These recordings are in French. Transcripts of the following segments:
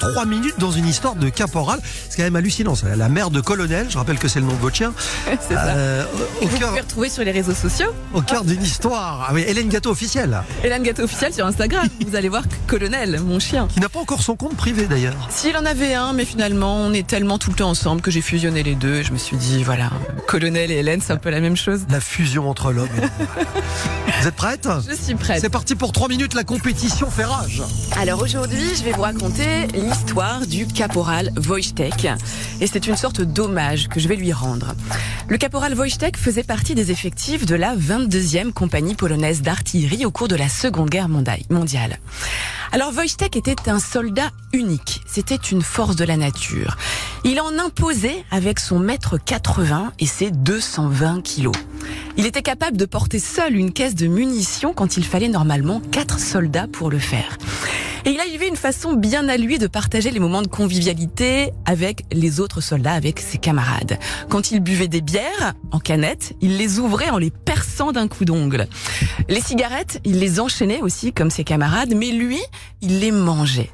Trois minutes dans une histoire de caporal. C'est quand même hallucinant. ça. La mère de colonel, je rappelle que c'est le nom de votre chien. c'est ça. Euh, au Vous cœur, pouvez retrouver sur les réseaux sociaux. au cœur d'une histoire. Ah oui, Hélène Gâteau officielle, Hélène Gâteau officielle sur Instagram. Vous allez voir Colonel, mon chien. qui n'a pas encore son compte privé d'ailleurs. S'il en avait un, mais finalement, on est tellement tout le temps ensemble que j'ai fusionné les deux. Et je me suis dit, voilà, Colonel et Hélène, c'est un peu la même chose. La fusion entre l'homme et la Vous êtes prête Je suis prête. C'est parti pour trois minutes, la compétition fait rage. Alors aujourd'hui, je vais vous raconter l'histoire du caporal Wojtek. Et c'est une sorte d'hommage que je vais lui rendre. Le caporal Wojtek faisait partie des effectifs de la 22e compagnie polonaise d'artillerie au cours de la Seconde Guerre mondiale. Alors Wojtek était un soldat unique. C'était une force de la nature. Il en imposait avec son mètre 80 et ses 220 kilos. Il était capable de porter seul une caisse de munitions quand il fallait normalement quatre soldats pour le faire. Et il avait une façon bien à lui de partager les moments de convivialité avec les autres soldats, avec ses camarades. Quand il buvait des bières en canette, il les ouvrait en les perçant d'un coup d'ongle. Les cigarettes, il les enchaînait aussi comme ses camarades, mais lui, il les mangeait.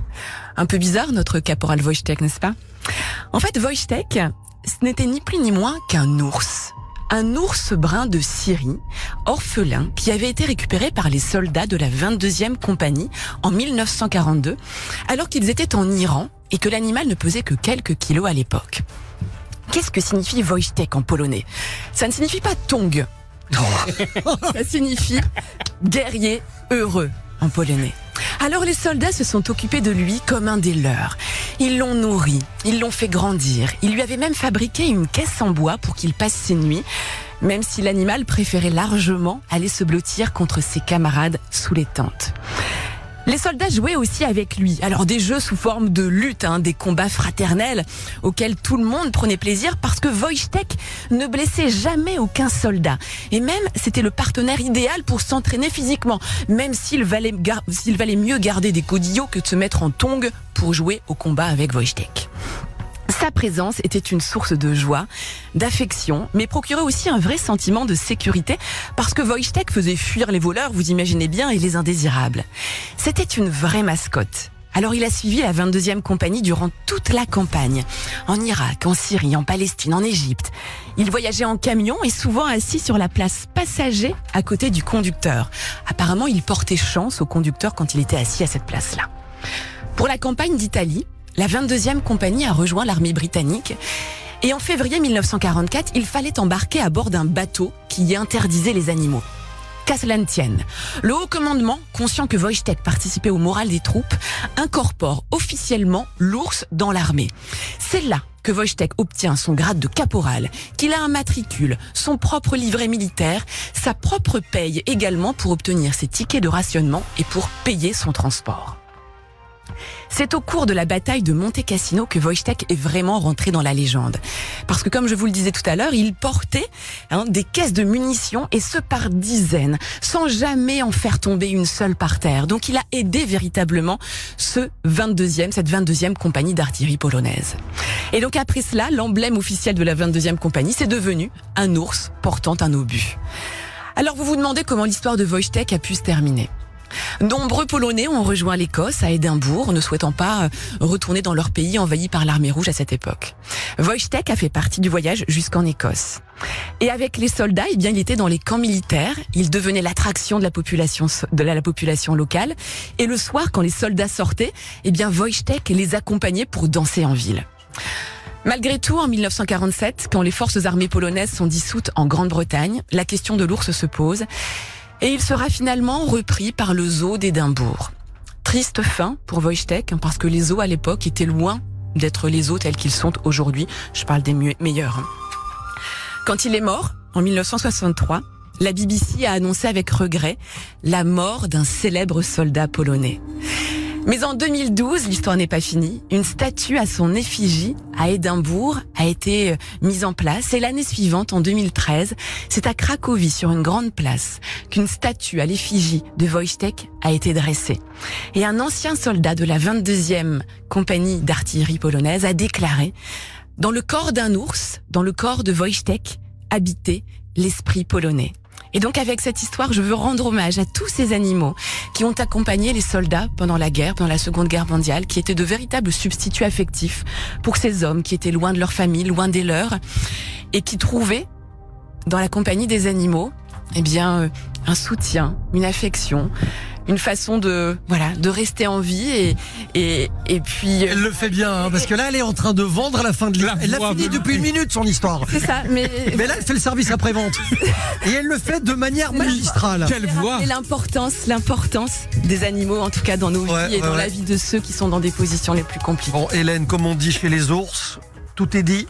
Un peu bizarre notre caporal Wojtek, n'est-ce pas? En fait, Wojtek, ce n'était ni plus ni moins qu'un ours. Un ours brun de Syrie, orphelin, qui avait été récupéré par les soldats de la 22e compagnie en 1942, alors qu'ils étaient en Iran et que l'animal ne pesait que quelques kilos à l'époque. Qu'est-ce que signifie Wojtek en polonais? Ça ne signifie pas tong. Ça signifie guerrier heureux en polonais. Alors les soldats se sont occupés de lui comme un des leurs. Ils l'ont nourri, ils l'ont fait grandir. Ils lui avaient même fabriqué une caisse en bois pour qu'il passe ses nuits, même si l'animal préférait largement aller se blottir contre ses camarades sous les tentes. Les soldats jouaient aussi avec lui. Alors des jeux sous forme de lutte, hein, des combats fraternels auxquels tout le monde prenait plaisir parce que Wojtek ne blessait jamais aucun soldat. Et même, c'était le partenaire idéal pour s'entraîner physiquement, même s'il valait, valait mieux garder des godillots que de se mettre en tongs pour jouer au combat avec Wojtek. Sa présence était une source de joie, d'affection, mais procurait aussi un vrai sentiment de sécurité parce que Wojtek faisait fuir les voleurs, vous imaginez bien, et les indésirables. C'était une vraie mascotte. Alors il a suivi la 22e compagnie durant toute la campagne, en Irak, en Syrie, en Palestine, en Égypte. Il voyageait en camion et souvent assis sur la place passager à côté du conducteur. Apparemment, il portait chance au conducteur quand il était assis à cette place-là. Pour la campagne d'Italie, la 22e compagnie a rejoint l'armée britannique et en février 1944, il fallait embarquer à bord d'un bateau qui y interdisait les animaux. Qu'à le haut commandement, conscient que Wojtek participait au moral des troupes, incorpore officiellement l'ours dans l'armée. C'est là que Wojtek obtient son grade de caporal, qu'il a un matricule, son propre livret militaire, sa propre paye également pour obtenir ses tickets de rationnement et pour payer son transport. C'est au cours de la bataille de Monte Cassino que Wojtek est vraiment rentré dans la légende. Parce que comme je vous le disais tout à l'heure, il portait hein, des caisses de munitions et ce par dizaines, sans jamais en faire tomber une seule par terre. Donc il a aidé véritablement ce 22e, cette 22e compagnie d'artillerie polonaise. Et donc après cela, l'emblème officiel de la 22e compagnie, c'est devenu un ours portant un obus. Alors vous vous demandez comment l'histoire de Wojtek a pu se terminer. Nombreux Polonais ont rejoint l'Écosse à Édimbourg, ne souhaitant pas euh, retourner dans leur pays envahi par l'armée rouge à cette époque. Wojtek a fait partie du voyage jusqu'en Écosse. Et avec les soldats, eh bien, il était dans les camps militaires. Il devenait l'attraction de la population, de la, la population locale. Et le soir, quand les soldats sortaient, eh bien, Wojtek les accompagnait pour danser en ville. Malgré tout, en 1947, quand les forces armées polonaises sont dissoutes en Grande-Bretagne, la question de l'ours se pose et il sera finalement repris par le zoo d'Édimbourg. Triste fin pour Wojtek, hein, parce que les zoos à l'époque étaient loin d'être les zoos tels qu'ils sont aujourd'hui. Je parle des meilleurs. hein. Quand il est mort, en 1963, la BBC a annoncé avec regret la mort d'un célèbre soldat polonais. Mais en 2012, l'histoire n'est pas finie. Une statue à son effigie à Édimbourg a été euh, mise en place et l'année suivante, en 2013, c'est à Cracovie, sur une grande place, qu'une statue à l'effigie de Wojtek a été dressée. Et un ancien soldat de la 22e compagnie d'artillerie polonaise a déclaré dans le corps d'un ours, dans le corps de Wojtek, habitait l'esprit polonais. Et donc avec cette histoire, je veux rendre hommage à tous ces animaux qui ont accompagné les soldats pendant la guerre, pendant la Seconde Guerre mondiale, qui étaient de véritables substituts affectifs pour ces hommes qui étaient loin de leur famille, loin des leurs, et qui trouvaient dans la compagnie des animaux, eh bien, euh, un soutien, une affection, une façon de voilà de rester en vie et et, et puis Elle le fait bien, hein, parce que là, elle est en train de vendre à la fin de l'histoire. La Elle l'a fini depuis une minute, son histoire. c'est ça mais Mais là, elle fait le service après-vente. Et elle le fait de manière magistrale. Quelle voix Et l'importance, l'importance des animaux, en tout cas dans nos vies Ouais, et dans ouais, la vie de ceux qui sont dans des positions les plus compliquées. Bon, Hélène, comme on dit chez les ours, tout est dit.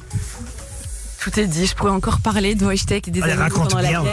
Tout est dit. Je pourrais encore parler de Wojtek et des Allez, animaux pendant la bien. guerre.